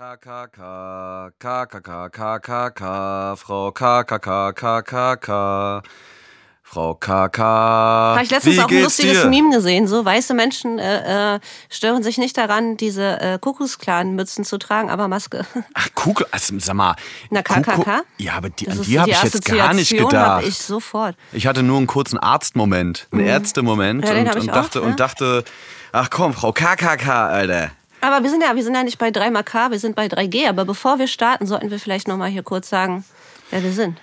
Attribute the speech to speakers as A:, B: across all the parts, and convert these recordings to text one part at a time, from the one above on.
A: KKK, KKK, KKK, Frau KKK, KKK. Frau KK.
B: Habe ich letztens auch ein lustiges? Meme gesehen. So weiße Menschen äh, äh, stören sich nicht daran, diese äh, Kuckucksklan-Mützen zu tragen, aber Maske.
A: Ach, also, sag mal.
B: Na,
A: Kuckuck-
B: KKK?
A: Ja, aber an die habe ich jetzt gar nicht gedacht.
B: ich sofort.
A: Ich hatte nur einen kurzen Arztmoment, einen Ärztemoment
B: Mhm. Den
A: und, dachte, und dachte, ach komm, Frau KKK, Alter.
B: Aber wir sind ja, wir sind ja nicht bei 3K, wir sind bei 3G. Aber bevor wir starten, sollten wir vielleicht noch mal hier kurz sagen, wer wir sind.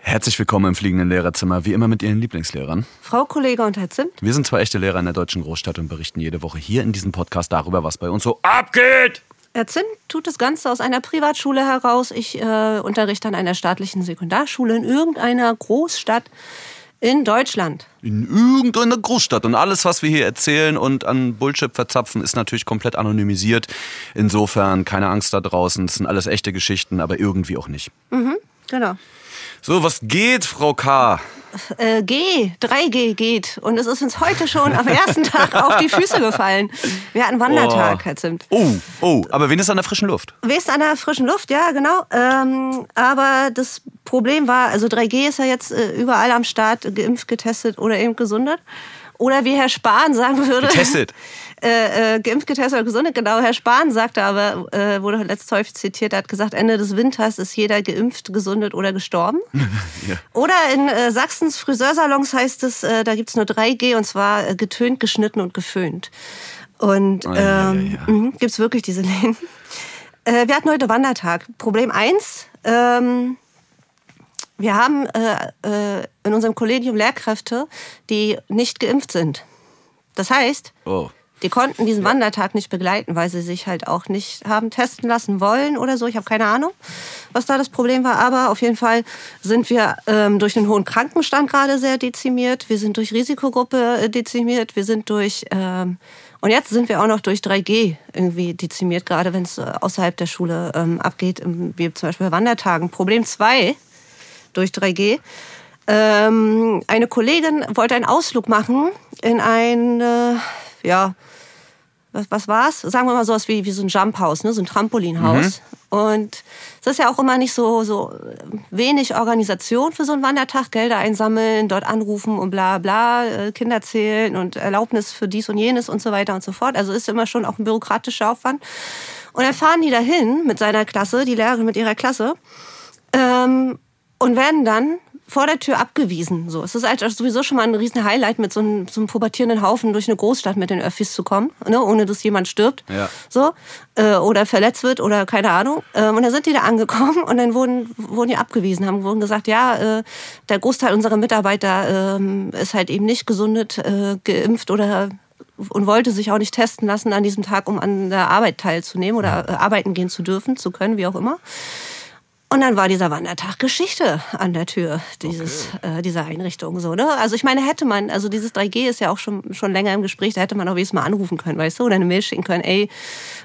A: Herzlich willkommen im fliegenden Lehrerzimmer, wie immer mit Ihren Lieblingslehrern.
B: Frau Kollege und Herr Zimt.
A: Wir sind zwei echte Lehrer in der deutschen Großstadt und berichten jede Woche hier in diesem Podcast darüber, was bei uns so abgeht.
B: Herr Zimt tut das Ganze aus einer Privatschule heraus. Ich äh, unterrichte an einer staatlichen Sekundarschule in irgendeiner Großstadt in Deutschland.
A: In irgendeiner Großstadt. Und alles, was wir hier erzählen und an Bullshit verzapfen, ist natürlich komplett anonymisiert. Insofern keine Angst da draußen. Es sind alles echte Geschichten, aber irgendwie auch nicht.
B: Genau.
A: So, was geht, Frau K?
B: Äh, G, 3G geht. Und es ist uns heute schon am ersten Tag auf die Füße gefallen. Wir hatten Wandertag,
A: Oh.
B: Herr Zimt.
A: Oh, oh, aber wen ist an der frischen Luft?
B: West an der frischen Luft, ja, genau. Ähm, aber das Problem war, also 3G ist ja jetzt äh, überall am Start, geimpft, getestet oder eben gesundet. Oder wie Herr Spahn sagen würde.
A: Getestet.
B: Äh, äh, geimpft, getestet oder gesundet, genau. Herr Spahn sagte aber, äh, wurde letzt häufig zitiert, er hat gesagt, Ende des Winters ist jeder geimpft, gesundet oder gestorben.
A: Ja.
B: Oder in äh, Sachsens Friseursalons heißt es, äh, da gibt's nur 3G und zwar äh, getönt, geschnitten und geföhnt. Und
A: Ah, ja,
B: ähm,
A: ja, ja.
B: mhm, gibt's wirklich diese Läden. Äh, wir hatten heute Wandertag. Problem eins: ähm, wir haben äh, äh, in unserem Kollegium Lehrkräfte, die nicht geimpft sind. Das heißt,
A: Oh.
B: Die konnten diesen Wandertag nicht begleiten, weil sie sich halt auch nicht haben testen lassen wollen oder so. Ich habe keine Ahnung, was da das Problem war. Aber auf jeden Fall sind wir ähm, durch den hohen Krankenstand gerade sehr dezimiert. Wir sind durch Risikogruppe äh, dezimiert. Wir sind durch... Ähm, und jetzt sind wir auch noch durch 3G irgendwie dezimiert, gerade wenn es äh, außerhalb der Schule ähm, abgeht, wie zum Beispiel bei Wandertagen. Problem zwei durch 3G. Ähm, eine Kollegin wollte einen Ausflug machen in ein, äh, ja, was, was war's? Sagen wir mal sowas wie, wie so ein Jumphaus, ne? so ein Trampolinhaus. Und es ist ja auch immer nicht so, so wenig Organisation für so einen Wandertag, Gelder einsammeln, dort anrufen und bla bla, äh, Kinder zählen und Erlaubnis für dies und jenes und so weiter und so fort. Also ist immer schon auch ein bürokratischer Aufwand. Und dann fahren die dahin mit seiner Klasse, die Lehrerin mit ihrer Klasse, ähm, und werden dann vor der Tür abgewiesen. So, es ist halt sowieso schon mal ein riesen Highlight, mit so einem, so einem pubertierenden Haufen durch eine Großstadt mit den Öffis zu kommen, ne, ohne dass jemand stirbt,
A: Ja.
B: so äh, oder verletzt wird oder keine Ahnung. Ähm, und dann sind die da angekommen und dann wurden wurden die abgewiesen, haben wurden gesagt, ja, äh, der Großteil unserer Mitarbeiter ähm, ist halt eben nicht gesundet, äh, geimpft oder und wollte sich auch nicht testen lassen an diesem Tag, um an der Arbeit teilzunehmen oder äh, arbeiten gehen zu dürfen, zu können, wie auch immer. Und dann war dieser Wandertag Geschichte an der Tür dieses, äh, dieser Einrichtung. So, ne? Also ich meine, hätte man, also dieses 3G ist ja auch schon, schon länger im Gespräch, da hätte man auch wenigstens mal anrufen können, weißt du, oder eine Mail schicken können, ey,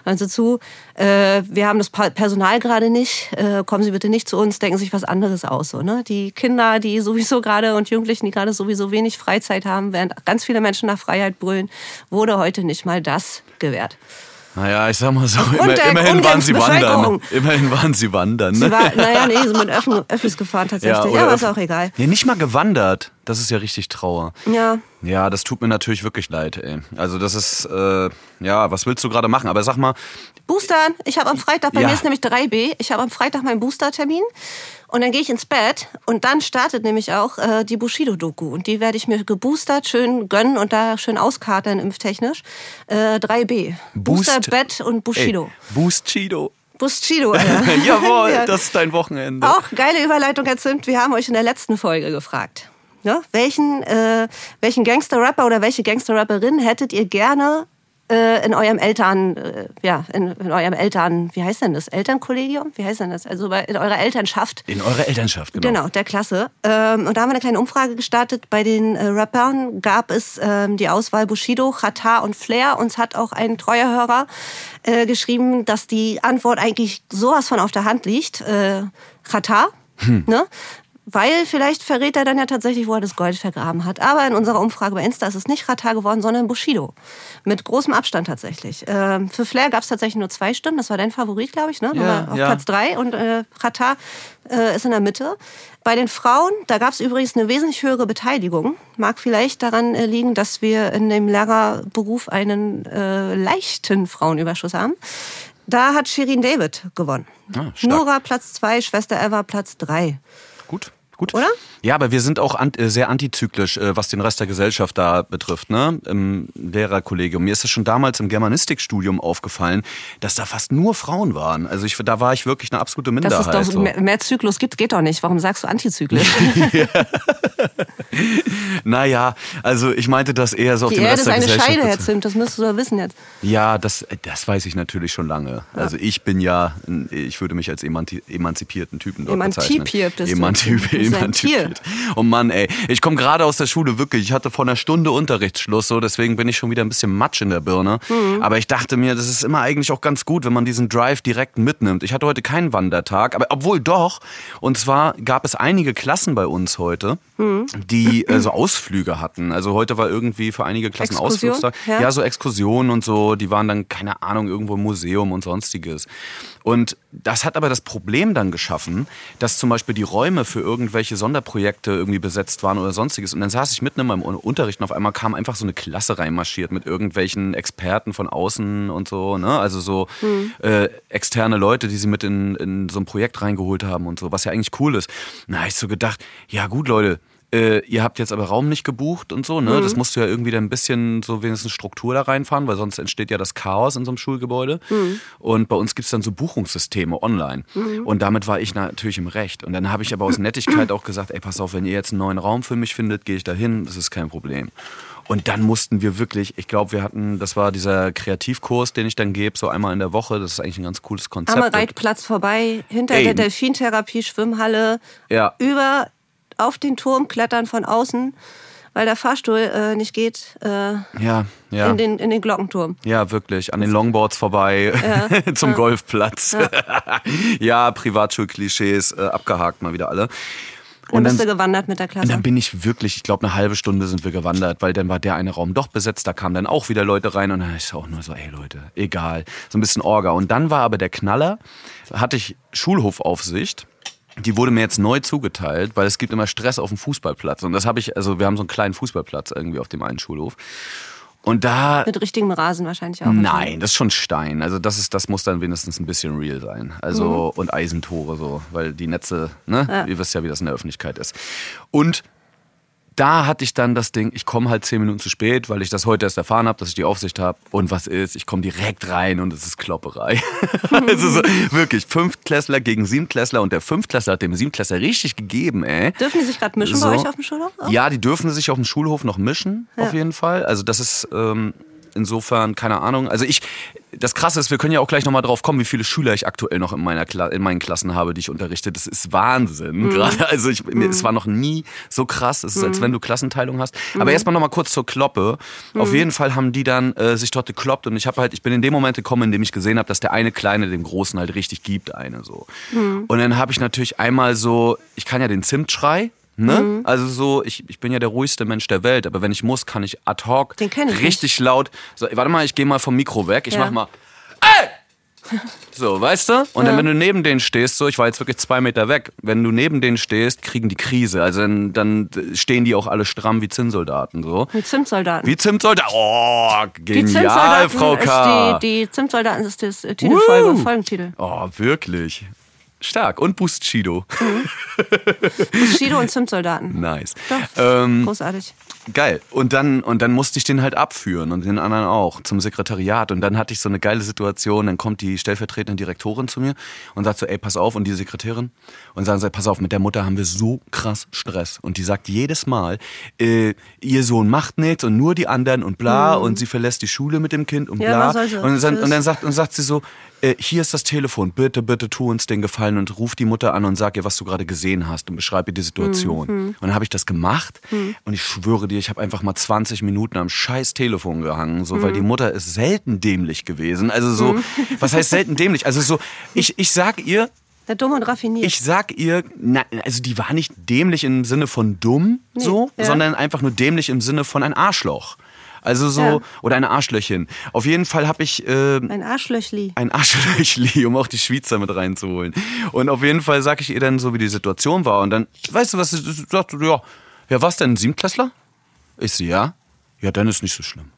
B: hören Sie zu, äh, wir haben das Personal gerade nicht, äh, kommen Sie bitte nicht zu uns, denken sich was anderes aus. So, ne? Die Kinder, die sowieso gerade und Jugendlichen, die gerade sowieso wenig Freizeit haben, während ganz viele Menschen nach Freiheit brüllen, wurde heute nicht mal das gewährt.
A: Naja, ich sag mal so, immer, immerhin waren sie wandern. Immerhin waren sie wandern.
B: Sie
A: Ne?
B: war, naja, nee, sie sind mit Öffn, Öffis gefahren tatsächlich,
A: oder
B: aber ist auch egal.
A: Nee, nicht mal gewandert. Das ist ja richtig Trauer.
B: Ja.
A: Ja, das tut mir natürlich wirklich leid, ey. Also das ist, äh, ja, was willst du gerade machen? Aber sag mal,
B: Boostern. Ich habe am Freitag, bei
A: Ja.
B: mir ist nämlich 3B, ich habe am Freitag meinen Boostertermin und dann gehe ich ins Bett und dann startet nämlich auch äh, die Bushido-Doku und die werde ich mir geboostert schön gönnen und da schön auskatern impftechnisch. Äh, 3B.
A: Boost-
B: Booster, Bett und Bushido.
A: ey, Boost Chido.
B: Bushido, Alter.
A: Jawohl,
B: Ja.
A: das ist dein Wochenende.
B: Auch geile Überleitung erzimmt. Wir haben euch in der letzten Folge gefragt. Ne? Welchen, äh, welchen Gangster-Rapper oder welche Gangster-Rapperin hättet ihr gerne äh, in eurem Eltern, äh, ja, in, in eurem Eltern, wie heißt denn das? Elternkollegium? Wie heißt denn das? Also bei, in eurer Elternschaft.
A: In eurer Elternschaft, genau.
B: Genau, der Klasse. Ähm, und da haben wir eine kleine Umfrage gestartet. Bei den äh, Rappern gab es ähm, die Auswahl Bushido, Chata und Flair. Uns hat auch ein treuer Hörer äh, geschrieben, dass die Antwort eigentlich sowas von auf der Hand liegt. Äh, Chata. Ne? Weil vielleicht verrät er dann ja tatsächlich, wo er das Gold vergraben hat. Aber in unserer Umfrage bei Insta ist es nicht Rata geworden, sondern Bushido. Mit großem Abstand tatsächlich. Ähm, für Flair gab es tatsächlich nur zwei Stimmen. Das war dein Favorit, glaube ich, ne?
A: Ja,
B: auf
A: ja.
B: Platz drei. Und äh, Rata äh, ist in der Mitte. Bei den Frauen, da gab es übrigens eine wesentlich höhere Beteiligung. Mag vielleicht daran äh, liegen, dass wir in dem Lehrerberuf einen äh, leichten Frauenüberschuss haben. Da hat Shirin David gewonnen.
A: Ah.
B: Nora Platz zwei, Schwester Eva Platz drei.
A: Gut, gut.
B: Oder?
A: Ja, aber wir sind auch an, äh, sehr antizyklisch, äh, was den Rest der Gesellschaft da betrifft, ne? Im Lehrerkollegium. Mir ist es schon damals im Germanistikstudium aufgefallen, dass da fast nur Frauen waren. Also ich, da war ich wirklich eine absolute
B: Dass
A: Minderheit.
B: es doch
A: so.
B: mehr, mehr Zyklus gibt, geht doch nicht. Warum sagst du antizyklisch?
A: Naja, also ich meinte das eher so auf den
B: Erde
A: Rest
B: ist
A: der
B: eine
A: Gesellschaft.
B: Scheide, Herr. Zimt. Das müsstest du doch wissen jetzt.
A: Ja, das, das weiß ich natürlich schon lange. Also ich bin ja, ich würde mich als emanzipierten Typen dort
B: Emanzipiert
A: bezeichnen.
B: bist du.
A: Emanzipiert. Oh Mann, ey. Ich komme gerade aus der Schule, wirklich. Ich hatte vor einer Stunde Unterrichtsschluss, so deswegen bin ich schon wieder ein bisschen matsch in der Birne.
B: Mhm.
A: Aber ich dachte mir, das ist immer eigentlich auch ganz gut, wenn man diesen Drive direkt mitnimmt. Ich hatte heute keinen Wandertag, aber obwohl doch. Und zwar gab es einige Klassen bei uns heute,
B: Mhm.
A: die äh, so Ausflüge hatten. Also heute war irgendwie für einige Klassen
B: Exkursion?
A: Ausflugstag.
B: Ja.
A: ja, so Exkursionen und so, die waren dann, keine Ahnung, irgendwo im Museum und sonstiges. Und das hat aber das Problem dann geschaffen, dass zum Beispiel die Räume für irgendwelche Sonderprojekte irgendwie besetzt waren oder sonstiges. Und dann saß ich mitten in meinem Unterricht und auf einmal kam einfach so eine Klasse reinmarschiert mit irgendwelchen Experten von außen und so, ne? Also so äh, externe Leute, die sie mit in, in so ein Projekt reingeholt haben und so, was ja eigentlich cool ist. Na, ich so gedacht, ja gut, Leute, äh, ihr habt jetzt aber Raum nicht gebucht und so, ne? Das musst du ja irgendwie dann ein bisschen so wenigstens Struktur da reinfahren, weil sonst entsteht ja das Chaos in so einem Schulgebäude. Und bei uns gibt's dann so Buchungssysteme online. Und damit war ich natürlich im Recht. Und dann habe ich aber aus Nettigkeit auch gesagt, ey, pass auf, wenn ihr jetzt einen neuen Raum für mich findet, gehe ich da hin, das ist kein Problem. Und dann mussten wir wirklich, ich glaube, wir hatten, das war dieser Kreativkurs, den ich dann gebe, so einmal in der Woche. Das ist eigentlich ein ganz cooles Konzept.
B: Am Reitplatz vorbei, hinter
A: Ey.
B: der Delfintherapie, Schwimmhalle,
A: Ja.
B: über auf den Turm klettern von außen, weil der Fahrstuhl äh, nicht geht, äh,
A: Ja, ja.
B: in, den, in den Glockenturm.
A: Ja, wirklich. An den Longboards vorbei zum Golfplatz. Ja, Privatschulklischees äh, abgehakt mal wieder alle.
B: Dann
A: Und
B: bist
A: dann,
B: du gewandert mit der
A: und
B: Klasse.
A: dann bin ich wirklich, ich glaube, eine halbe Stunde sind wir gewandert, weil dann war der eine Raum doch besetzt, da kamen dann auch wieder Leute rein und dann ist auch nur so, ey Leute, egal. So ein bisschen Orga. Und dann war aber der Knaller, hatte ich Schulhofaufsicht. Die wurde mir jetzt neu zugeteilt, weil es gibt immer Stress auf dem Fußballplatz. Und das habe ich, also wir haben so einen kleinen Fußballplatz irgendwie auf dem einen Schulhof. Und da
B: mit richtigem Rasen wahrscheinlich auch.
A: Nein, das ist schon Stein. Also das ist, das muss dann wenigstens ein bisschen real sein. Also
B: Mhm.
A: und Eisentore so, weil die Netze, ne, ihr wisst ja, wie das in der Öffentlichkeit ist. Und da hatte ich dann das Ding, ich komme halt zehn Minuten zu spät, weil ich das heute erst erfahren habe, dass ich die Aufsicht habe. Und was ist? Ich komme direkt rein und es ist Klopperei. also so, wirklich, Fünftklässler gegen Siebenklässler und der Fünftklässler hat dem Siebenklässler richtig gegeben, ey.
B: Dürfen die sich gerade mischen
A: So.
B: bei euch auf dem Schulhof? auch?
A: Ja, die dürfen sich auf dem Schulhof noch mischen, auf jeden Fall. Also das ist ähm, insofern, keine Ahnung. Also ich, das Krasse ist, wir können ja auch gleich nochmal drauf kommen, wie viele Schüler ich aktuell noch in, meiner Kla in meinen Klassen habe, die ich unterrichte. Das ist Wahnsinn. Gerade, also ich, mir, es war noch nie so krass. Es ist, als wenn du Klassenteilung hast. Aber erstmal nochmal kurz zur Kloppe. Auf jeden Fall haben die dann äh, sich dort gekloppt und ich habe halt, ich bin in dem Moment gekommen, in dem ich gesehen habe, dass der eine Kleine dem Großen halt richtig gibt, eine so. Und dann habe ich natürlich einmal so, ich kann ja den Zimtschrei. Ne? Also so, ich, ich bin ja der ruhigste Mensch der Welt, aber wenn ich muss, kann ich ad hoc
B: ich
A: richtig laut. So, warte mal, ich gehe mal vom Mikro weg. Ich
B: Ja.
A: mach mal. Ey! So, weißt du? Und dann, wenn du neben denen stehst, so, ich war jetzt wirklich zwei Meter weg, wenn du neben denen stehst, kriegen die Krise. Also dann, dann stehen die auch alle stramm wie Zinnsoldaten. So.
B: Mit Zimtsoldaten.
A: Wie Zinnsoldaten. Oh,
B: die
A: genial, Frau K.
B: Die, die Zimtsoldaten ist das äh, Titelfolge. Folgentitel.
A: Oh, wirklich. Stark. Und Buschido.
B: Bushido und Zimtsoldaten.
A: Nice.
B: Doch,
A: Ähm,
B: großartig.
A: Geil. Und dann, und dann musste ich den halt abführen und den anderen auch zum Sekretariat. Und dann hatte ich so eine geile Situation. Dann kommt die stellvertretende Direktorin zu mir und sagt so, ey, pass auf. Und die Sekretärin. Und sagen sie, pass auf, mit der Mutter haben wir so krass Stress. Und die sagt jedes Mal, äh, ihr Sohn macht nichts und nur die anderen und bla. Und sie verlässt die Schule mit dem Kind und
B: Mhm. Ja,
A: bla.
B: sie?
A: und, dann, und dann sagt, und sagt sie so, äh, hier ist das Telefon, bitte, bitte tu uns den Gefallen und ruf die Mutter an und sag ihr, was du gerade gesehen hast und beschreib ihr die Situation.
B: Mhm.
A: Und dann habe ich das gemacht und ich schwöre dir, ich habe einfach mal 20 Minuten am scheiß Telefon gehangen, so, weil
B: Mhm.
A: die Mutter ist selten dämlich gewesen. Also so, was heißt selten dämlich? Also so, ich, ich sag ihr,
B: Ja, dumm und raffiniert.
A: Ich sag ihr, na, also die war nicht dämlich im Sinne von dumm,
B: Nee,
A: so,
B: ja.
A: sondern einfach nur dämlich im Sinne von ein Arschloch. Also so,
B: Ja.
A: oder eine Arschlöchin. Auf jeden Fall habe ich äh,
B: Ein Arschlöchli.
A: ein Arschlöchli, um auch die Schweizer mit reinzuholen. Und auf jeden Fall sag ich ihr dann so, wie die Situation war. Und dann, weißt du was, sie sagt, so, ja, ja, was denn, ein Siebenklässler? Ich so, ja. Ja, dann ist nicht so schlimm.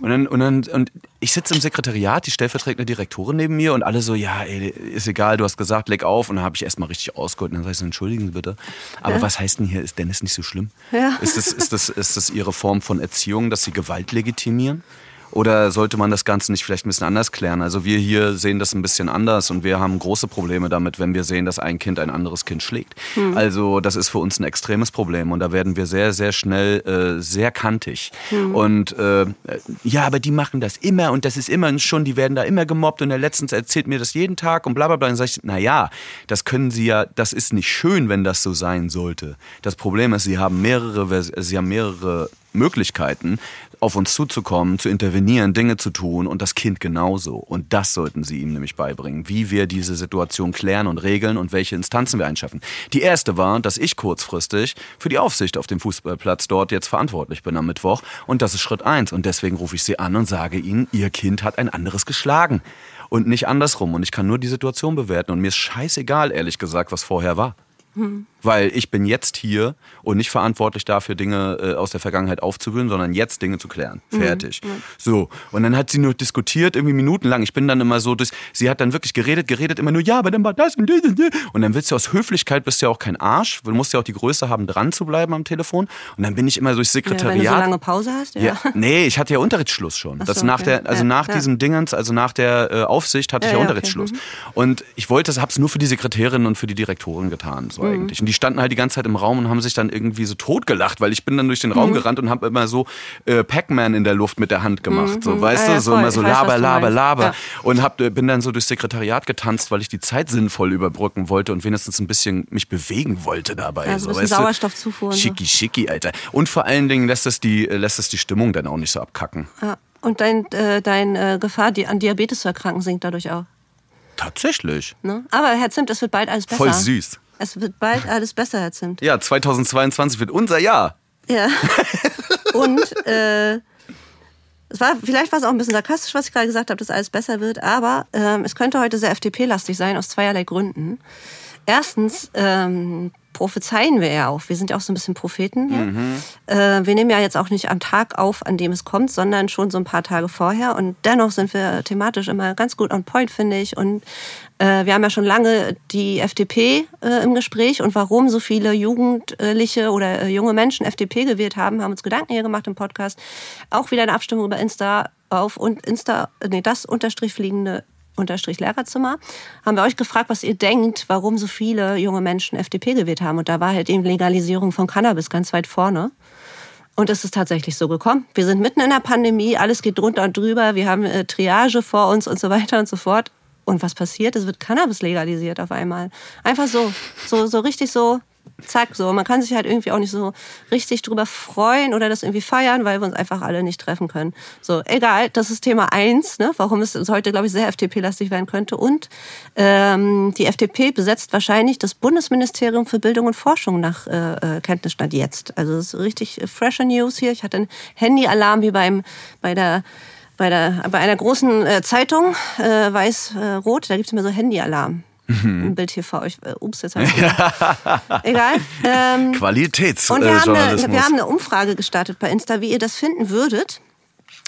A: Und dann, und dann, und ich sitze im Sekretariat, die stellvertretende Direktorin neben mir und alle so, ja, ey, ist egal, du hast gesagt, leg auf. Und dann habe ich erstmal richtig ausgeholt. Und dann sag ich so, entschuldigen Sie bitte. Aber was heißt denn hier, ist Dennis nicht so schlimm?
B: Ja.
A: Ist, das, ist, das, ist das Ihre Form von Erziehung, dass Sie Gewalt legitimieren? Oder sollte man das Ganze nicht vielleicht ein bisschen anders klären? Also wir hier sehen das ein bisschen anders und wir haben große Probleme damit, wenn wir sehen, dass ein Kind ein anderes Kind schlägt. Also das ist für uns ein extremes Problem und da werden wir sehr, sehr schnell äh, sehr kantig. Und äh, ja, aber die machen das immer und das ist immer schon, die werden da immer gemobbt und er letztens erzählt mir das jeden Tag und bla bla bla. Und dann sage ich, na ja, das können sie ja, das ist nicht schön, wenn das so sein sollte. Das Problem ist, sie haben mehrere, sie haben mehrere Möglichkeiten, auf uns zuzukommen, zu intervenieren, Dinge zu tun und das Kind genauso. Und das sollten sie ihm nämlich beibringen, wie wir diese Situation klären und regeln und welche Instanzen wir einschaffen. Die erste war, dass ich kurzfristig für die Aufsicht auf dem Fußballplatz dort jetzt verantwortlich bin am Mittwoch. Und das ist Schritt eins. Und deswegen rufe ich sie an und sage ihnen, ihr Kind hat ein anderes geschlagen. Und nicht andersrum. Und ich kann nur die Situation bewerten. Und mir ist scheißegal, ehrlich gesagt, was vorher war. Weil ich bin jetzt hier und nicht verantwortlich dafür, Dinge äh, aus der Vergangenheit aufzuwühlen, sondern jetzt Dinge zu klären. Fertig. So. Und dann hat sie nur diskutiert, irgendwie minutenlang. Ich bin dann immer so durch, sie hat dann wirklich geredet, geredet, immer nur, ja, aber dann war das und das und das. Und dann willst du aus Höflichkeit, bist du ja auch kein Arsch. Du musst ja auch die Größe haben, dran zu bleiben am Telefon. Und dann bin ich immer durchs
B: Ja, wenn du
A: Sekretariat.
B: so lange Pause hast, ja.
A: Ja, nee, ich hatte ja Unterrichtsschluss schon.
B: Ach
A: das
B: so,
A: nach
B: okay.
A: der, also
B: Ja,
A: nach
B: ja.
A: diesem Dingens, also nach der äh, Aufsicht hatte ich
B: Ja,
A: Unterrichtsschluss.
B: okay,
A: Und ich wollte, hab's nur für die Sekretärin und für die Direktorin getan, so
B: Mhm.
A: eigentlich. Und die standen halt die ganze Zeit im Raum und haben sich dann irgendwie so totgelacht, weil ich bin dann durch den
B: Mhm.
A: Raum gerannt und habe immer so äh, Pac-Man in der Luft mit der Hand gemacht, so, weißt
B: Ah, ja,
A: du, so
B: voll.
A: immer so
B: Ich
A: laber, laber, laber.
B: Ja.
A: Und hab, äh, bin dann so durchs Sekretariat getanzt, weil ich die Zeit sinnvoll überbrücken wollte und wenigstens ein bisschen mich bewegen wollte dabei.
B: Ja, so ein bisschen
A: weißt?
B: Sauerstoffzufuhr so.
A: Schicki, schicki, Alter. Und vor allen Dingen lässt es die, äh, lässt es die Stimmung dann auch nicht so abkacken.
B: Ja. Und dein, äh, dein äh, Gefahr, die, an Diabetes zu erkranken, sinkt dadurch auch.
A: Tatsächlich.
B: Ne? Aber Herr Zimt, es wird bald alles besser.
A: Voll süß.
B: Es wird bald alles besser, Herr Zimt.
A: Ja, 2022 wird unser Jahr.
B: Ja. Und äh, es war, vielleicht war es auch ein bisschen sarkastisch, was ich gerade gesagt habe, dass alles besser wird, aber ähm, es könnte heute sehr FDP-lastig sein, aus zweierlei Gründen. Erstens ähm, prophezeien wir ja auch. Wir sind ja auch so ein bisschen Propheten. Ja? Äh, wir nehmen ja jetzt auch nicht am Tag auf, an dem es kommt, sondern schon so ein paar Tage vorher. Und dennoch sind wir thematisch immer ganz gut on point, finde ich. Und wir haben ja schon lange die FDP äh, im Gespräch und warum so viele Jugendliche oder äh, junge Menschen FDP gewählt haben, haben uns Gedanken hier gemacht im Podcast. Auch wieder eine Abstimmung über Insta auf und Insta, nee, das unterstrich fliegende unterstrich Lehrerzimmer, haben wir euch gefragt, was ihr denkt, warum so viele junge Menschen FDP gewählt haben. Und da war halt eben Legalisierung von Cannabis ganz weit vorne. Und es ist tatsächlich so gekommen. Wir sind mitten in der Pandemie, alles geht drunter und drüber, wir haben äh, Triage vor uns und so weiter und so fort. Und was passiert? Es wird Cannabis legalisiert auf einmal. Einfach so, so, so richtig so, zack, so. Man kann sich halt irgendwie auch nicht so richtig drüber freuen oder das irgendwie feiern, weil wir uns einfach alle nicht treffen können. So, egal, das ist Thema eins, ne? warum es uns heute, glaube ich, sehr FDP-lastig werden könnte. Und ähm, die FDP besetzt wahrscheinlich das Bundesministerium für Bildung und Forschung nach äh, äh, Kenntnisstand jetzt. Also das ist richtig äh, fresher News hier. Ich hatte einen Handyalarm wie beim, bei der bei, der, bei einer großen äh, Zeitung, äh, weiß-rot, da gibt es immer so Handyalarm. Ein Bild hier vor euch. Äh, ups, jetzt habe ich Egal. Ähm, und wir haben, eine, wir haben eine Umfrage gestartet bei Insta, wie ihr das finden würdet,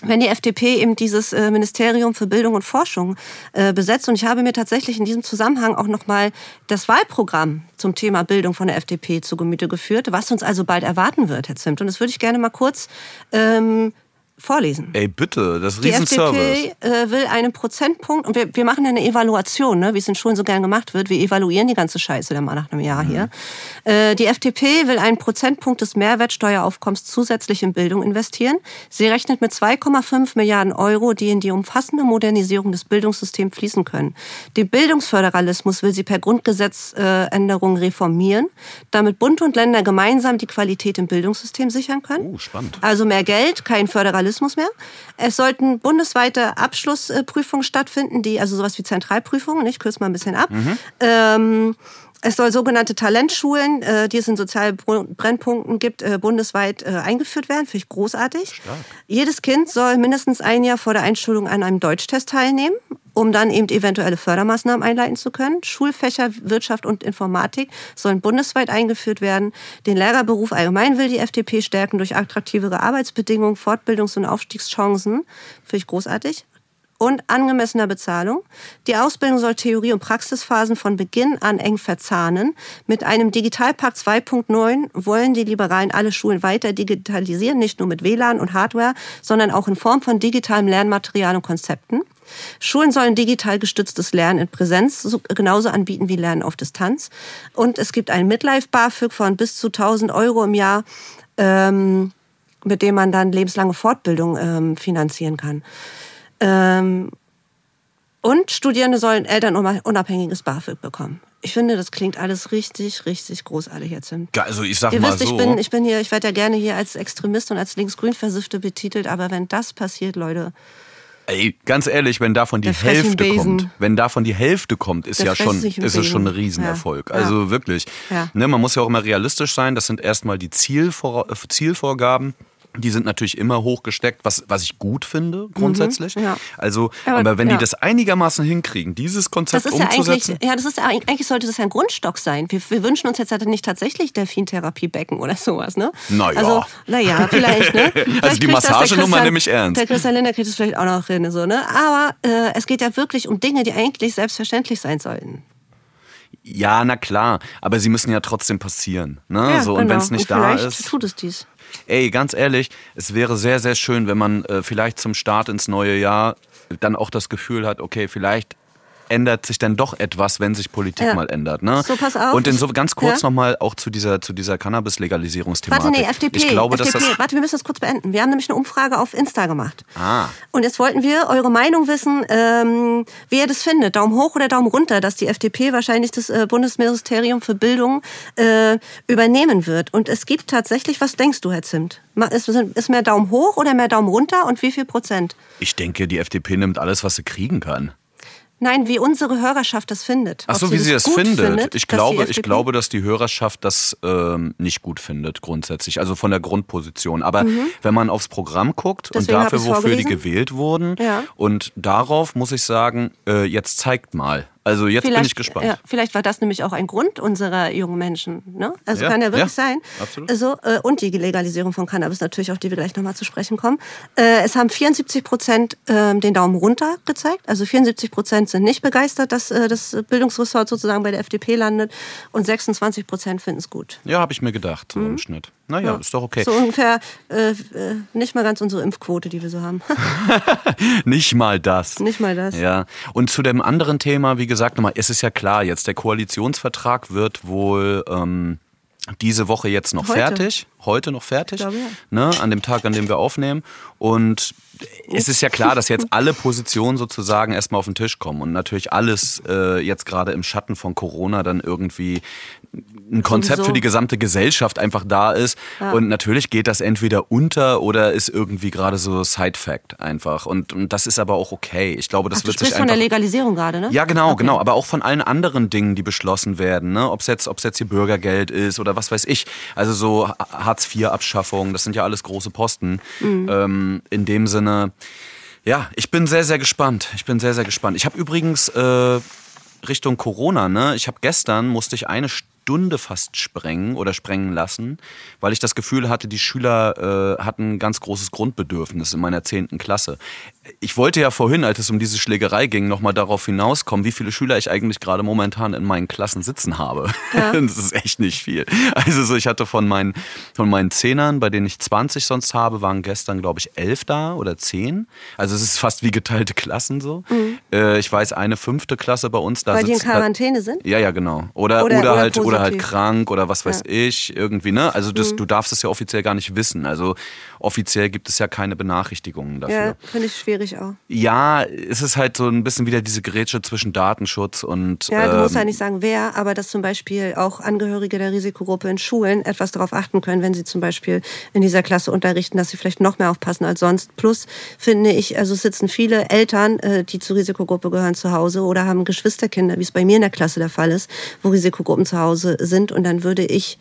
B: wenn die FDP eben dieses äh, Ministerium für Bildung und Forschung äh, besetzt. Und ich habe mir tatsächlich in diesem Zusammenhang auch nochmal das Wahlprogramm zum Thema Bildung von der FDP zu Gemüte geführt, was uns also bald erwarten wird, Herr Zimt. Und das würde ich gerne mal kurz ähm, vorlesen.
A: Ey, bitte, das ist
B: Die. FDP äh, will einen Prozentpunkt, und wir, wir machen ja eine Evaluation, ne, wie es in Schulen so gern gemacht wird. Wir evaluieren die ganze Scheiße dann mal nach einem Jahr hier. Äh, die FDP will einen Prozentpunkt des Mehrwertsteueraufkommens zusätzlich in Bildung investieren. Sie rechnet mit 2,5 Milliarden Euro, die in die umfassende Modernisierung des Bildungssystems fließen können. Den Bildungsföderalismus will sie per Grundgesetzänderung reformieren, damit Bund und Länder gemeinsam die Qualität im Bildungssystem sichern können.
A: Oh, spannend.
B: Also mehr Geld, kein Föderalismus Föderalismus mehr. Es sollten bundesweite Abschlussprüfungen stattfinden, die, also sowas wie Zentralprüfungen, ich kürze mal ein bisschen ab. Mhm. Ähm, es soll sogenannte Talentschulen, äh, die es in Sozialbrennpunkten gibt, äh, bundesweit äh, eingeführt werden. Finde ich großartig. Stark. Jedes Kind soll mindestens ein Jahr vor der Einschulung an einem Deutschtest teilnehmen, um dann eben eventuelle Fördermaßnahmen einleiten zu können. Schulfächer Wirtschaft und Informatik sollen bundesweit eingeführt werden. Den Lehrerberuf allgemein will die FDP stärken durch attraktivere Arbeitsbedingungen, Fortbildungs- und Aufstiegschancen. Finde ich großartig und angemessener Bezahlung. Die Ausbildung soll Theorie- und Praxisphasen von Beginn an eng verzahnen. Mit einem Digitalpakt 2.9 wollen die Liberalen alle Schulen weiter digitalisieren, nicht nur mit WLAN und Hardware, sondern auch in Form von digitalem Lernmaterial und Konzepten. Schulen sollen digital gestütztes Lernen in Präsenz genauso anbieten wie Lernen auf Distanz. Und es gibt ein Midlife-BAföG von bis zu 1000 Euro im Jahr, ähm, mit dem man dann lebenslange Fortbildung ähm, finanzieren kann. Ähm, und Studierende sollen elternunabhängiges BAföG bekommen. Ich finde, das klingt alles richtig, richtig großartig jetzt.
A: Also ich sag Ihr mal wisst,
B: so. Ich bin, ich bin hier, ich werde ja gerne hier als Extremist und als linksgrün Versiffte betitelt, aber wenn das passiert, Leute.
A: Ey, ganz ehrlich, wenn davon die Hälfte kommt, wenn davon die Hälfte kommt, ist ja schon, ist es schon ein Riesenerfolg. Ja. Also wirklich. Ja. Ne, man muss ja auch immer realistisch sein. Das sind erstmal die Zielvor Zielvorgaben. Die sind natürlich immer hochgesteckt, was, was ich gut finde, grundsätzlich. Mhm, ja. Also, aber, aber wenn ja. die das einigermaßen hinkriegen, dieses Konzept das ist umzusetzen.
B: Ja, ja, das ist eigentlich sollte das ja ein Grundstock sein. Wir, wir wünschen uns jetzt halt nicht tatsächlich Delfintherapiebecken oder sowas, ne?
A: Naja.
B: Also, naja, vielleicht, ne? Vielleicht
A: also die Massagenummer nehme ich ernst.
B: Der Christian Linder kriegt es vielleicht auch noch hin, so, ne? Aber äh, es geht ja wirklich um Dinge, die eigentlich selbstverständlich sein sollten.
A: Ja, na klar, aber sie müssen ja trotzdem passieren. Ne? Ja, so, und genau. wenn es nicht und da ist.
B: tut es dies.
A: Ey, ganz ehrlich, es wäre sehr, sehr schön, wenn man äh, vielleicht zum Start ins neue Jahr dann auch das Gefühl hat, okay, vielleicht ändert sich dann doch etwas, wenn sich Politik ja. mal ändert. Ne?
B: So, pass auf.
A: Und in so ganz kurz ja? nochmal auch zu dieser, zu dieser Cannabis-Legalisierungsthematik.
B: Warte, nee, FDP. Ich glaube, FDP. Dass das Warte, wir müssen das kurz beenden. Wir haben nämlich eine Umfrage auf Insta gemacht.
A: Ah.
B: Und jetzt wollten wir eure Meinung wissen, ähm, wie ihr das findet. Daumen hoch oder Daumen runter, dass die FDP wahrscheinlich das äh, Bundesministerium für Bildung äh, übernehmen wird. Und es gibt tatsächlich, was denkst du, Herr Zimt? Ist, ist mehr Daumen hoch oder mehr Daumen runter und wie viel Prozent?
A: Ich denke, die FDP nimmt alles, was sie kriegen kann.
B: Nein, wie unsere Hörerschaft das findet.
A: Ach so, wie sie das findet. findet. Ich glaube, ich glaube, dass die Hörerschaft das ähm, nicht gut findet grundsätzlich, also von der Grundposition. Aber mhm. wenn man aufs Programm guckt Deswegen und dafür, wofür die gewählt wurden, ja. und darauf muss ich sagen, äh, jetzt zeigt mal. Also jetzt
B: vielleicht,
A: bin ich gespannt. Ja,
B: vielleicht war das nämlich auch ein Grund unserer jungen Menschen. Ne? Also ja, kann ja wirklich ja, sein. Absolut. Also, äh, und die Legalisierung von Cannabis natürlich, auf die wir gleich nochmal zu sprechen kommen. Äh, es haben 74 Prozent äh, den Daumen runter gezeigt. Also 74 Prozent sind nicht begeistert, dass äh, das Bildungsressort sozusagen bei der FDP landet. Und 26 Prozent finden es gut.
A: Ja, habe ich mir gedacht, so mhm. im Schnitt. Naja, ja. ist doch okay.
B: So ungefähr äh, äh, nicht mal ganz unsere Impfquote, die wir so haben.
A: nicht mal das.
B: Nicht mal das.
A: Ja. Und zu dem anderen Thema, wie gesagt, nochmal, es ist ja klar, jetzt der Koalitionsvertrag wird wohl ähm, diese Woche jetzt noch Heute. fertig. Heute noch fertig. Glaube, ja. ne, an dem Tag, an dem wir aufnehmen. Und es ist ja klar, dass jetzt alle Positionen sozusagen erstmal auf den Tisch kommen und natürlich alles äh, jetzt gerade im Schatten von Corona dann irgendwie ein Konzept für die gesamte Gesellschaft einfach da ist. Ja. Und natürlich geht das entweder unter oder ist irgendwie gerade so Side-Fact einfach. Und, und, das ist aber auch okay. Ich glaube, das Ach, wird sich einfach...
B: von der Legalisierung gerade, ne?
A: Ja, genau, okay. genau. Aber auch von allen anderen Dingen, die beschlossen werden. Ne? Ob es jetzt, jetzt hier Bürgergeld ist oder was weiß ich. Also so Hartz-IV-Abschaffung, das sind ja alles große Posten. Mhm. Ähm, in dem Sinne, ja, ich bin sehr, sehr gespannt. Ich bin sehr, sehr gespannt. Ich habe übrigens... Äh, Richtung Corona, ne? Ich habe gestern musste ich eine Stunde fast sprengen oder sprengen lassen, weil ich das Gefühl hatte, die Schüler äh, hatten ein ganz großes Grundbedürfnis in meiner zehnten Klasse. Ich wollte ja vorhin, als es um diese Schlägerei ging, nochmal darauf hinauskommen, wie viele Schüler ich eigentlich gerade momentan in meinen Klassen sitzen habe. Ja. Das ist echt nicht viel. Also so, ich hatte von meinen, von meinen Zehnern, bei denen ich 20 sonst habe, waren gestern, glaube ich, elf da oder zehn. Also es ist fast wie geteilte Klassen so. Mhm. Äh, ich weiß, eine fünfte Klasse bei uns da
B: Weil die in
A: sitzt-
B: Quarantäne sind?
A: Ja, ja, genau. Oder, oder,
B: Oder- oder
A: halt, oder halt
B: positiv.
A: krank oder was weiß
B: Ja. Mhm.
A: ich, irgendwie, ne? Also das, du darfst es ja offiziell gar nicht wissen. Also offiziell gibt es ja keine Benachrichtigungen dafür.
B: Ja, finde ich schwierig auch.
A: Ja, es ist halt so ein bisschen wieder diese Grätsche zwischen Datenschutz und.
B: Ja, du musst ja
A: ähm,
B: nicht sagen, wer, aber dass zum Beispiel auch Angehörige der Risikogruppe in Schulen etwas darauf achten können, wenn sie zum Beispiel in dieser Klasse unterrichten, dass sie vielleicht noch mehr aufpassen als sonst. Plus finde ich, also es sitzen viele Eltern, äh, die zur Risikogruppe gehören, zu Hause oder haben Geschwisterkinder, wie es bei mir in der Klasse der Fall ist, wo Risikogruppen zu Hause sind. Und dann würde ich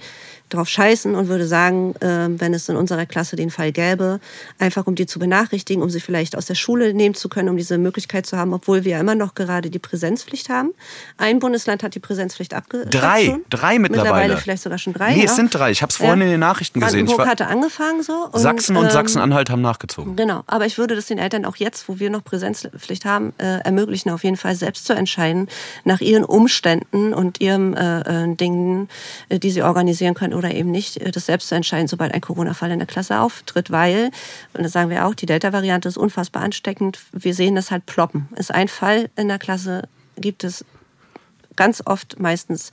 B: drauf scheißen und würde sagen, ähm, wenn es in unserer Klasse den Fall gäbe, einfach um die zu benachrichtigen, um sie vielleicht aus der Schule nehmen zu können, um diese Möglichkeit zu haben, obwohl wir ja immer noch gerade die Präsenzpflicht haben. Ein Bundesland hat die Präsenzpflicht abgeschafft.
A: Drei,
B: schon.
A: drei mittlerweile.
B: vielleicht sogar schon drei.
A: Nee,
B: ja.
A: es sind drei. Ich habe es vorhin in den Nachrichten gesehen.
B: Brandenburg hatte angefangen so. Und,
A: Sachsen und
B: ähm,
A: Sachsen-Anhalt haben nachgezogen.
B: Genau, aber ich würde das den Eltern auch jetzt, wo wir noch Präsenzpflicht haben, äh, ermöglichen, auf jeden Fall selbst zu entscheiden, nach ihren Umständen und ihren äh, äh, Dingen, äh, die sie organisieren können oder eben nicht, äh, das selbst zu entscheiden, sobald ein Corona-Fall in der Klasse auftritt, weil, und das sagen wir auch, die Delta-Variante ist unfassbar ansteckend. Wir sehen das halt ploppen. Ist ein Fall in der Klasse, gibt es ganz oft, meistens,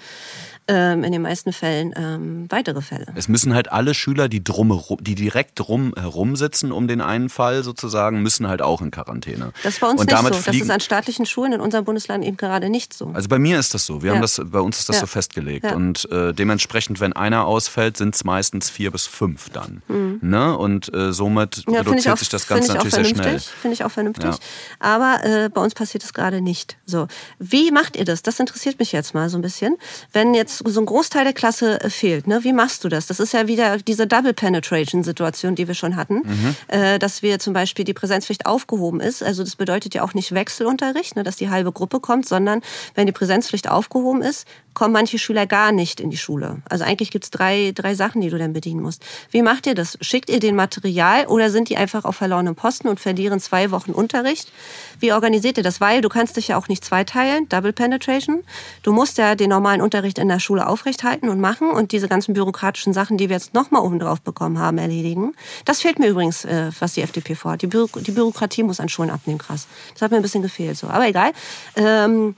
B: ähm, in den meisten Fällen, ähm, weitere Fälle.
A: Es müssen halt alle Schüler, die drum, die direkt drum herum sitzen um den einen Fall sozusagen, müssen halt auch in Quarantäne.
B: Das ist bei uns
A: und
B: nicht so. Das ist an staatlichen Schulen in unserem Bundesland eben gerade nicht so.
A: Also bei mir ist das so. Wir
B: Ja.
A: haben das, bei uns ist das
B: Ja.
A: so festgelegt.
B: Ja.
A: Und äh, dementsprechend, wenn einer ausfällt, sind es meistens vier bis fünf dann. Ne? Und äh, somit
B: Mhm.
A: Reduziert
B: auch,
A: sich das Ganze natürlich sehr schnell.
B: Finde ich auch vernünftig. Aber äh, bei uns passiert es gerade nicht. So, wie macht ihr das? Das interessiert mich jetzt mal so ein bisschen. Wenn jetzt so ein Großteil der Klasse äh, fehlt, ne, wie machst du das? Das ist ja wieder diese Double Penetration Situation, die wir schon hatten,
A: Mhm.
B: äh, dass wir zum Beispiel die Präsenzpflicht aufgehoben ist. Also das bedeutet ja auch nicht Wechselunterricht, ne, dass die halbe Gruppe kommt, sondern wenn die Präsenzpflicht aufgehoben ist, kommen manche Schüler gar nicht in die Schule. Also eigentlich gibt es drei, drei Sachen, die du dann bedienen musst. Wie macht ihr das? Schickt ihr den Material oder sind die einfach auf verlorenem Posten und verlieren zwei Wochen Unterricht? Wie organisiert ihr das? Weil du kannst dich ja auch nicht zweiteilen, Double Penetration. Du musst ja den normalen Unterricht in der Schule aufrechthalten und machen und diese ganzen bürokratischen Sachen, die wir jetzt nochmal oben drauf bekommen haben, erledigen. Das fehlt mir übrigens, äh, was die FDP vorhat. Die, Büro die Bürokratie muss an Schulen abnehmen, krass. Das hat mir ein bisschen gefehlt, so. Aber egal. Ähm,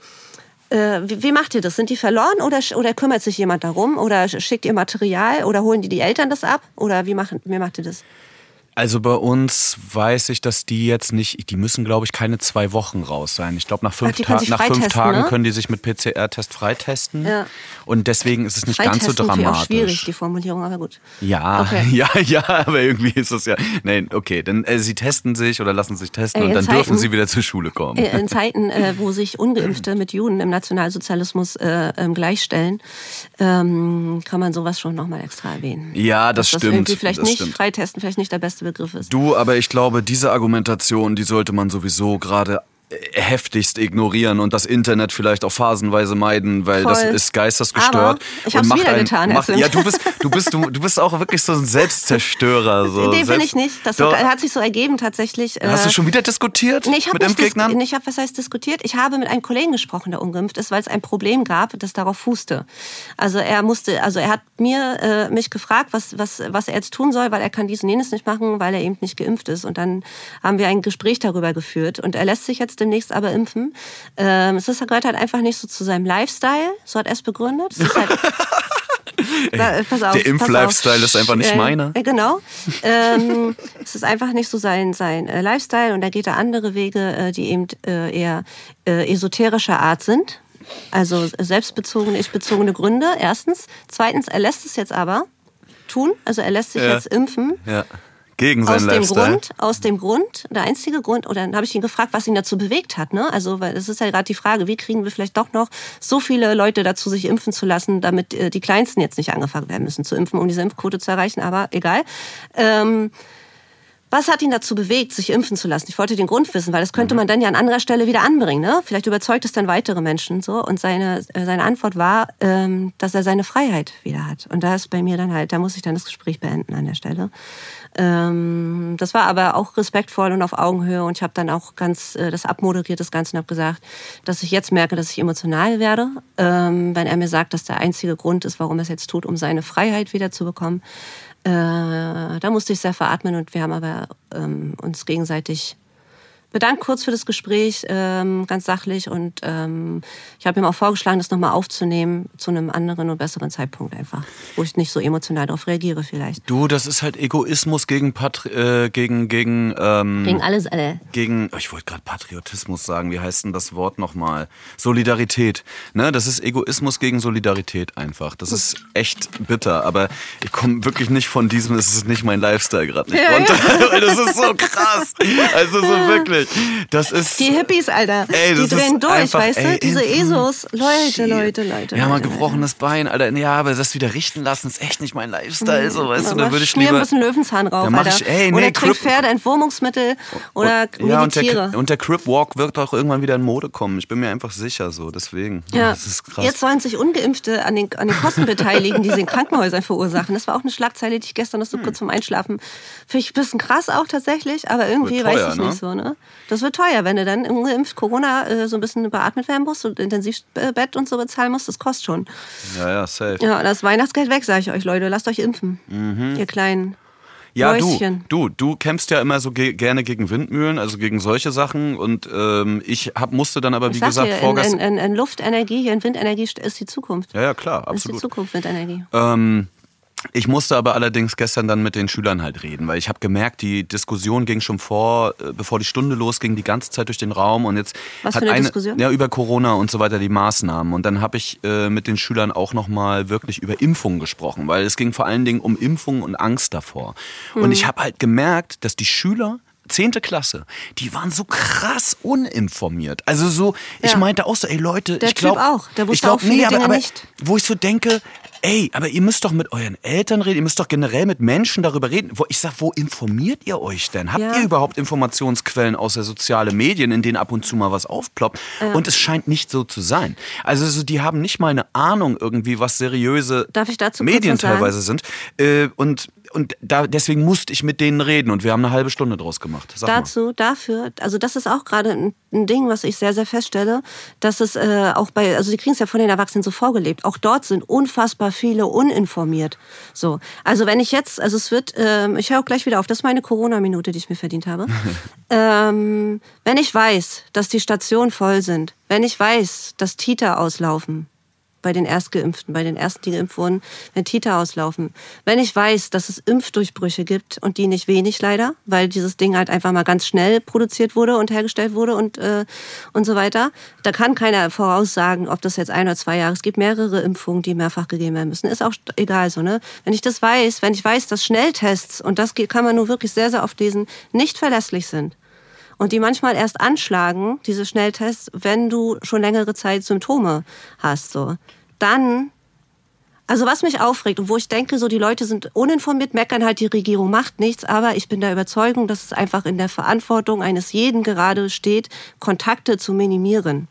B: äh, wie, wie macht ihr das? Sind die verloren oder, oder kümmert sich jemand darum? Oder schickt ihr Material oder holen die die Eltern das ab? Oder wie, machen, wie macht ihr das?
A: Also bei uns weiß ich, dass die jetzt nicht, die müssen glaube ich keine zwei Wochen raus sein. Ich glaube nach fünf, Ta nach fünf Tagen
B: ne?
A: können die sich mit PCR-Test freitesten.
B: Ja.
A: Und deswegen ist es nicht ganz so
B: natürlich auch schwierig,
A: dramatisch.
B: die Formulierung, aber gut.
A: Ja,
B: Okay.
A: ja, ja, aber irgendwie ist es ja. Nein, okay, denn äh, sie testen sich oder lassen sich testen
B: Ey,
A: und dann dürfen
B: Zeiten-
A: sie wieder zur Schule kommen.
B: Äh, In Zeiten, äh, wo sich Ungeimpfte mit Juden im Nationalsozialismus äh, ähm, gleichstellen, ähm, kann man sowas schon nochmal extra erwähnen.
A: Ja, das
B: Dass
A: stimmt,
B: vielleicht
A: das
B: nicht
A: stimmt.
B: freitesten, vielleicht nicht der beste Begriff ist.
A: Du, aber ich glaube, diese Argumentation, die sollte man sowieso gerade heftigst ignorieren und das Internet vielleicht auch phasenweise meiden, weil das
B: Voll.
A: ist geistesgestört.
B: Aber ich hab's wieder
A: einen-
B: getan,
A: Macht, ja, du bist, du bist, du, du bist auch wirklich so ein Selbstzerstörer. So.
B: nee, bin
A: Selbst-
B: ich nicht. Das
A: Doch.
B: hat sich so ergeben tatsächlich.
A: Hast
B: äh,
A: du schon wieder diskutiert
B: Nee, ich habe
A: mit Impfgegnern?
B: nee, ich habe was heißt diskutiert. Ich habe mit einem Kollegen gesprochen, der ungeimpft ist, weil es ein Problem gab, das darauf fußte. Also er musste, also er hat mir äh, mich gefragt, was was was er jetzt tun soll, weil er kann dies und jenes nicht machen, weil er eben nicht geimpft ist. Und dann haben wir ein Gespräch darüber geführt. Und er lässt sich jetzt demnächst aber impfen. Ähm, es ist, gehört halt einfach nicht so zu seinem Lifestyle. So hat er es begründet. Es halt, äh, pass auf,
A: Der Impf-Lifestyle ist einfach nicht
B: Äh,
A: meiner.
B: äh, Genau. Ähm, es ist einfach nicht so sein, sein äh, Lifestyle und da geht er andere Wege, äh, die eben äh, eher äh, esoterischer Art sind. Also selbstbezogene, ich-bezogene Gründe, erstens. Zweitens, er lässt es jetzt aber tun. Also er lässt sich
A: Ja.
B: jetzt impfen.
A: Ja. Gegen
B: Aus
A: seinen
B: dem
A: Lifestyle.
B: Grund, aus dem Grund, der einzige Grund, oder dann habe ich ihn gefragt, was ihn dazu bewegt hat, ne? Also, weil das ist ja gerade die Frage, wie kriegen wir vielleicht doch noch so viele Leute dazu, sich impfen zu lassen, damit äh, die Kleinsten jetzt nicht angefangen werden müssen zu impfen, um diese Impfquote zu erreichen, aber egal. Ähm, was hat ihn dazu bewegt, sich impfen zu lassen? Ich wollte den Grund wissen, weil das könnte man dann ja an anderer Stelle wieder anbringen. Ne? Vielleicht überzeugt es dann weitere Menschen so. Und seine, äh, seine Antwort war, ähm, dass er seine Freiheit wieder hat. Und da ist bei mir dann halt, da muss ich dann das Gespräch beenden an der Stelle. Ähm, das war aber auch respektvoll und auf Augenhöhe. Und ich habe dann auch ganz äh, das abmoderiert, das Ganze, und habe gesagt, dass ich jetzt merke, dass ich emotional werde, ähm, wenn er mir sagt, dass der einzige Grund ist, warum er es jetzt tut, um seine Freiheit wieder zu bekommen. Äh, da musste ich sehr veratmen und wir haben aber ähm, uns gegenseitig bedankt kurz für das Gespräch, ähm, ganz sachlich. Und ähm, ich habe ihm auch vorgeschlagen, das nochmal aufzunehmen zu einem anderen und besseren Zeitpunkt einfach, wo ich nicht so emotional darauf reagiere vielleicht.
A: Du, das ist halt Egoismus gegen Patri äh, gegen gegen ähm,
B: Gegen alles, alle.
A: gegen ich wollte gerade Patriotismus sagen. Wie heißt denn das Wort nochmal? Solidarität. Ne, das ist Egoismus gegen Solidarität einfach. Das ist echt bitter. Aber ich komme wirklich nicht von diesem. Es ist nicht mein Lifestyle gerade nicht
B: Ja,
A: runter. Weil das ist so krass. Also so wirklich. Das ist
B: Die Hippies, Alter,
A: Ey,
B: die drehen durch,
A: einfach,
B: weißt
A: ey,
B: du? Diese
A: impfen.
B: ESOs. Leute. Leute, Leute.
A: Ja, mal gebrochenes Bein, Alter. Ja, aber das wieder richten lassen ist echt nicht mein Lifestyle, so, weißt du. Da würde ich lieber.
B: ein bisschen Löwenzahn
A: mach
B: Alter.
A: ich- ey,
B: oder
A: nee,
B: trink
A: Crip-
B: Pferdeentwurmungsmittel oder
A: ja, und der, und der Crip Walk wird auch irgendwann wieder in Mode kommen. Ich bin mir einfach sicher so, deswegen.
B: Ja.
A: Das ist krass.
B: Jetzt sollen sich Ungeimpfte an den, an den Kosten beteiligen, die sie in Krankenhäusern verursachen. Das war auch eine Schlagzeile, die ich gestern noch so kurz zum Einschlafen. Finde ich ein bisschen krass auch tatsächlich, aber irgendwie
A: Hm. Teuer,
B: weiß ich
A: ne?
B: nicht so. Ne? Das wird teuer, wenn du dann ungeimpft Corona äh, so ein bisschen beatmet werden musst und Intensivbett und so bezahlen musst. Das kostet schon.
A: ja, ja, safe.
B: Ja, das Weihnachtsgeld weg, sage ich euch, Leute. Lasst euch impfen.
A: Mhm.
B: Ihr kleinen.
A: Ja, du, du, du kämpfst ja immer so ge gerne gegen Windmühlen, also gegen solche Sachen. Und ähm, ich hab, musste dann aber, wie gesagt,
B: dir,
A: vorgestern.
B: in, in, in Luftenergie, in Windenergie ist die Zukunft.
A: ja, ja, klar,
B: ist die
A: absolut.
B: Zukunft, Windenergie.
A: Ähm, ich musste aber allerdings gestern dann mit den Schülern halt reden, weil ich habe gemerkt, die Diskussion ging schon vor, äh, bevor die Stunde losging, die ganze Zeit durch den Raum und jetzt
B: Was
A: hat
B: eine
A: eine
B: Diskussion?
A: ja über Corona und so weiter die Maßnahmen und dann habe ich äh, mit den Schülern auch noch mal wirklich über Impfungen gesprochen, weil es ging vor allen Dingen um Impfungen und Angst davor. Und
B: Hm.
A: ich habe halt gemerkt, dass die Schüler Zehnte Klasse, die waren so krass uninformiert. Also so, ich
B: Ja.
A: meinte auch so, ey Leute,
B: Der
A: ich glaube,
B: auch. Der wusste
A: ich glaub,
B: auch
A: nee, aber, aber
B: nicht.
A: wo ich so denke, ey, aber ihr müsst doch mit euren Eltern reden, ihr müsst doch generell mit Menschen darüber reden. Wo, ich sag, wo informiert ihr euch denn? Habt
B: Ja.
A: ihr überhaupt Informationsquellen außer soziale Medien, in denen ab und zu mal was aufploppt? Und es scheint nicht so zu sein. Also so, die haben nicht mal eine Ahnung irgendwie, was seriöse
B: Darf ich dazu kurz
A: Medien teilweise sind. Äh, und und da, deswegen musste ich mit denen reden und wir haben eine halbe Stunde draus gemacht. Sag mal.
B: Dazu, dafür, also das ist auch gerade ein, ein Ding, was ich sehr, sehr feststelle, dass es äh, auch bei, also die kriegen es ja von den Erwachsenen so vorgelebt. Auch dort sind unfassbar viele uninformiert. So, also wenn ich jetzt, also es wird, ähm, ich höre auch gleich wieder auf, das ist meine Corona-Minute, die ich mir verdient habe. ähm, wenn ich weiß, dass die Stationen voll sind, wenn ich weiß, dass Tita auslaufen, bei den Erstgeimpften, bei den Ersten, die geimpft wurden, wenn Tita auslaufen. Wenn ich weiß, dass es Impfdurchbrüche gibt und die nicht wenig leider, weil dieses Ding halt einfach mal ganz schnell produziert wurde und hergestellt wurde und, äh, und so weiter, da kann keiner voraussagen, ob das jetzt ein oder zwei Jahre, es gibt mehrere Impfungen, die mehrfach gegeben werden müssen, ist auch egal so, ne? Wenn ich das weiß, wenn ich weiß, dass Schnelltests, und das kann man nur wirklich sehr, sehr oft lesen, nicht verlässlich sind, und die manchmal erst anschlagen, diese Schnelltests, wenn du schon längere Zeit Symptome hast, so. Dann, also was mich aufregt und wo ich denke, so die Leute sind uninformiert, meckern halt, die Regierung macht nichts, aber ich bin der Überzeugung, dass es einfach in der Verantwortung eines jeden gerade steht, Kontakte zu minimieren.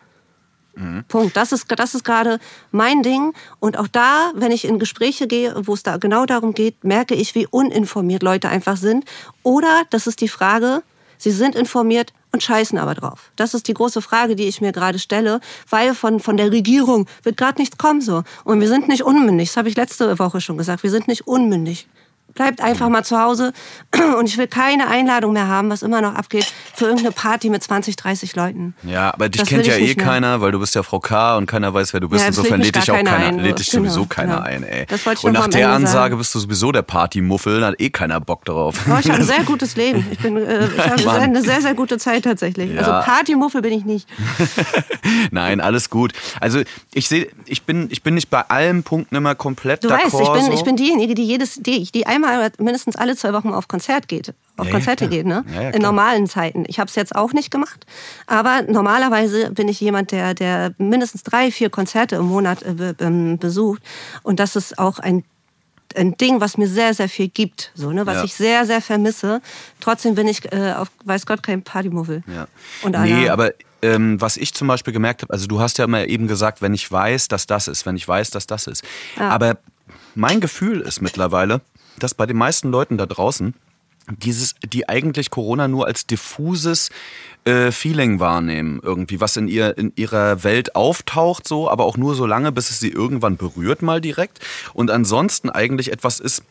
B: Punkt. Das ist, das ist gerade mein Ding. Und auch da, wenn ich in Gespräche gehe, wo es da genau darum geht, merke ich, wie uninformiert Leute einfach sind. Oder, das ist die Frage, sie sind informiert und scheißen aber drauf. Das ist die große Frage, die ich mir gerade stelle, weil von, von der Regierung wird gerade nichts kommen so. Und wir sind nicht unmündig, das habe ich letzte Woche schon gesagt, wir sind nicht unmündig. Bleibt einfach mal zu Hause und ich will keine Einladung mehr haben, was immer noch abgeht, für irgendeine Party mit 20, 30 Leuten.
A: Ja, aber dich
B: Das
A: kennt ja eh
B: mehr.
A: keiner, weil du bist ja Frau K. und keiner weiß, wer du bist.
B: Ja,
A: Insofern
B: lädt
A: dich auch
B: keiner ein.
A: lädt dich
B: Genau,
A: sowieso keiner
B: genau.
A: ein, ey.
B: Das wollte ich
A: und nach der Ansage
B: sagen.
A: bist du sowieso der Partymuffel, da hat eh keiner Bock drauf.
B: Oh, ich habe ein sehr gutes Leben. Ich, bin, äh, ich habe eine sehr, sehr gute Zeit tatsächlich.
A: Ja.
B: Also Partymuffel bin ich nicht.
A: Nein, alles gut. Also ich sehe, ich bin, ich bin nicht bei allen Punkten immer komplett
B: Du weißt, ich bin,
A: so.
B: ich bin diejenige, die jedes, die, die einmal oder mindestens alle zwei Wochen auf Konzert geht. Auf
A: Ja, ja,
B: Konzerte
A: klar.
B: geht, ne?
A: Ja, ja,
B: In normalen Zeiten. Ich habe es jetzt auch nicht gemacht. Aber normalerweise bin ich jemand, der, der mindestens drei, vier Konzerte im Monat äh, ähm, besucht. Und das ist auch ein ein Ding, was mir sehr, sehr viel gibt, so, ne, was
A: Ja.
B: ich sehr, sehr vermisse. Trotzdem bin ich, äh, auf, weiß Gott, kein Partymuffel.
A: Ja.
B: Und
A: nee, aber ähm, was ich zum Beispiel gemerkt habe, also du hast ja immer eben gesagt, wenn ich weiß, dass das ist, wenn ich weiß, dass das ist.
B: Ja.
A: Aber mein Gefühl ist mittlerweile, dass bei den meisten Leuten da draußen dieses, die eigentlich Corona nur als diffuses äh, Feeling wahrnehmen, irgendwie, was in, ihr, in ihrer Welt auftaucht, so, aber auch nur so lange, bis es sie irgendwann berührt, mal direkt. Und ansonsten eigentlich etwas ist,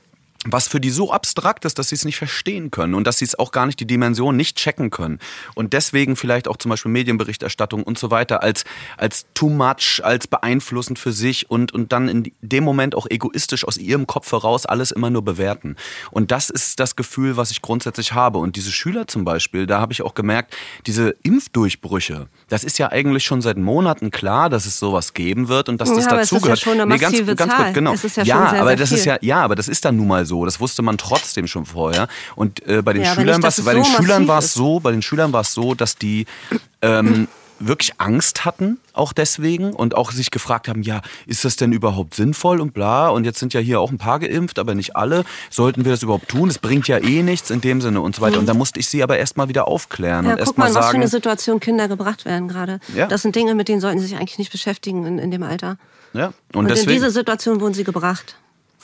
A: was für die so abstrakt ist, dass sie es nicht verstehen können und dass sie es auch gar nicht die Dimension nicht checken können. Und deswegen vielleicht auch zum Beispiel Medienberichterstattung und so weiter als, als too much, als beeinflussend für sich und, und dann in dem Moment auch egoistisch aus ihrem Kopf heraus alles immer nur bewerten. Und das ist das Gefühl, was ich grundsätzlich habe. Und diese Schüler zum Beispiel, da habe ich auch gemerkt, diese Impfdurchbrüche, das ist ja eigentlich schon seit Monaten klar, dass es sowas geben wird und dass das
B: ja,
A: dazugehört.
B: Ja, schon eine massive
A: nee, ganz, ganz
B: Zahl.
A: gut, genau.
B: Ist ja,
A: ja
B: sehr,
A: aber
B: sehr
A: das ist ja, ja, aber das ist dann nun mal so. Das wusste man trotzdem schon vorher. Und äh, bei den
B: Ja,
A: Schülern war es bei den
B: so
A: Schülern war es so, bei den Schülern war es so, dass die ähm, wirklich Angst hatten, auch deswegen und auch sich gefragt haben, ja, ist das denn überhaupt sinnvoll und bla und jetzt sind ja hier auch ein paar geimpft, aber nicht alle. Sollten wir das überhaupt tun? Es bringt ja eh nichts in dem Sinne und so weiter. Und da musste ich sie aber erstmal wieder aufklären
B: Ja,
A: und
B: guck
A: erstmal
B: mal, was für
A: sagen,
B: eine Situation Kinder gebracht werden gerade.
A: Ja.
B: Das sind Dinge, mit denen sollten sie sich eigentlich nicht beschäftigen in, in dem Alter.
A: ja, und,
B: Und in
A: deswegen
B: diese Situation wurden sie gebracht.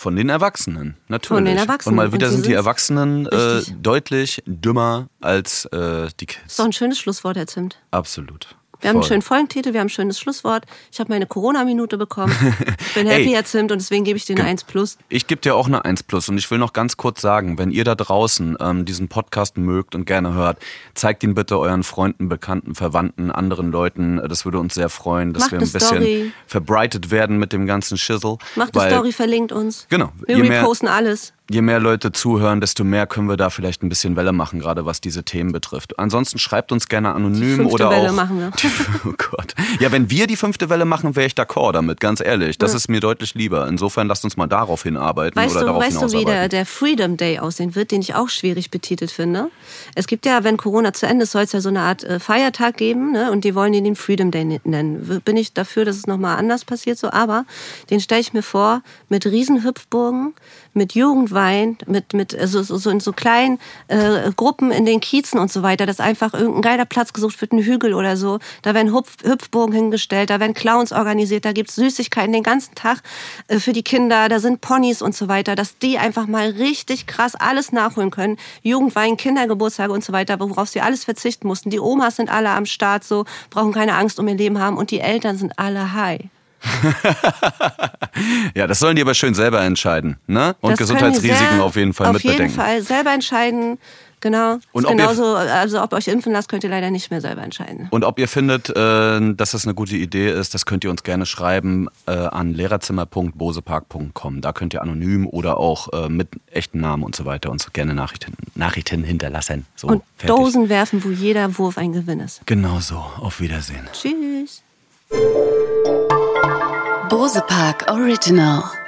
A: Von den Erwachsenen, natürlich.
B: Von den Erwachsenen.
A: Und mal wieder
B: Und
A: sind die. Erwachsenen äh, deutlich dümmer als äh, die Kids.
B: Doch ein schönes Schlusswort, Herr Zimt.
A: Absolut.
B: Wir haben einen schönen Folgentitel, wir haben ein schönes Schlusswort. Ich habe meine Corona-Minute bekommen. Ich bin happy. Herr Zimt, und deswegen gebe ich dir eine 1 plus.
A: Ich gebe dir auch eine 1 plus und ich will noch ganz kurz sagen, wenn ihr da draußen ähm, diesen Podcast mögt und gerne hört, zeigt ihn bitte euren Freunden, Bekannten, Verwandten, anderen Leuten. Das würde uns sehr freuen, dass
B: Macht
A: wir ein bisschen
B: Story.
A: verbreitet werden mit dem ganzen Schissel.
B: Macht eine
A: weil
B: Story, verlinkt uns.
A: Genau.
B: Wir
A: Je mehr-
B: reposten alles.
A: Je mehr Leute zuhören, desto mehr können wir da vielleicht ein bisschen Welle machen, gerade was diese Themen betrifft. Ansonsten schreibt uns gerne anonym
B: fünfte
A: oder
B: Welle
A: auch.
B: machen wir.
A: Oh Gott. Ja, wenn wir die fünfte Welle machen, wäre ich d'accord damit, ganz ehrlich. Das ist mir deutlich lieber. Insofern lasst uns mal darauf hinarbeiten
B: Weißt
A: oder
B: du,
A: darauf
B: weißt du, wie der, der Freedom Day aussehen wird, den ich auch schwierig betitelt finde? Es gibt ja, wenn Corona zu Ende ist, soll es ja so eine Art äh, Feiertag geben, ne? und die wollen ihn den Freedom Day nennen. Bin ich dafür, dass es nochmal anders passiert, so, aber den stelle ich mir vor, mit Riesenhüpfburgen, mit Jugendwein, mit, mit also so, so in so kleinen äh, Gruppen in den Kiezen und so weiter, dass einfach irgendein geiler Platz gesucht wird, ein Hügel oder so. Da werden Hupf, Hüpfburgen hingestellt, da werden Clowns organisiert, da gibt's Süßigkeiten den ganzen Tag äh, für die Kinder, da sind Ponys und so weiter, dass die einfach mal richtig krass alles nachholen können. Jugendwein, Kindergeburtstage und so weiter, worauf sie alles verzichten mussten. Die Omas sind alle am Start, so brauchen keine Angst um ihr Leben haben und die Eltern sind alle high.
A: Ja, das sollen die aber schön selber entscheiden. Ne? Und
B: Das
A: Gesundheitsrisiken auf jeden Fall
B: Auf
A: mitbedenken.
B: jeden Fall selber entscheiden. Genau.
A: Und ob ihr-
B: genauso, also ob ihr euch impfen lasst, könnt ihr leider nicht mehr selber entscheiden.
A: Und ob ihr findet, äh, dass das eine gute Idee ist, das könnt ihr uns gerne schreiben äh, an lehrerzimmer.bosepark.com. Da könnt ihr anonym oder auch äh, mit echten Namen und so weiter uns gerne Nachrichten, Nachrichten hinterlassen. So,
B: Und
A: fertig.
B: Dosen werfen, wo jeder Wurf ein Gewinn ist.
A: Genau so. Auf Wiedersehen.
B: Tschüss.
C: Rosepark Original.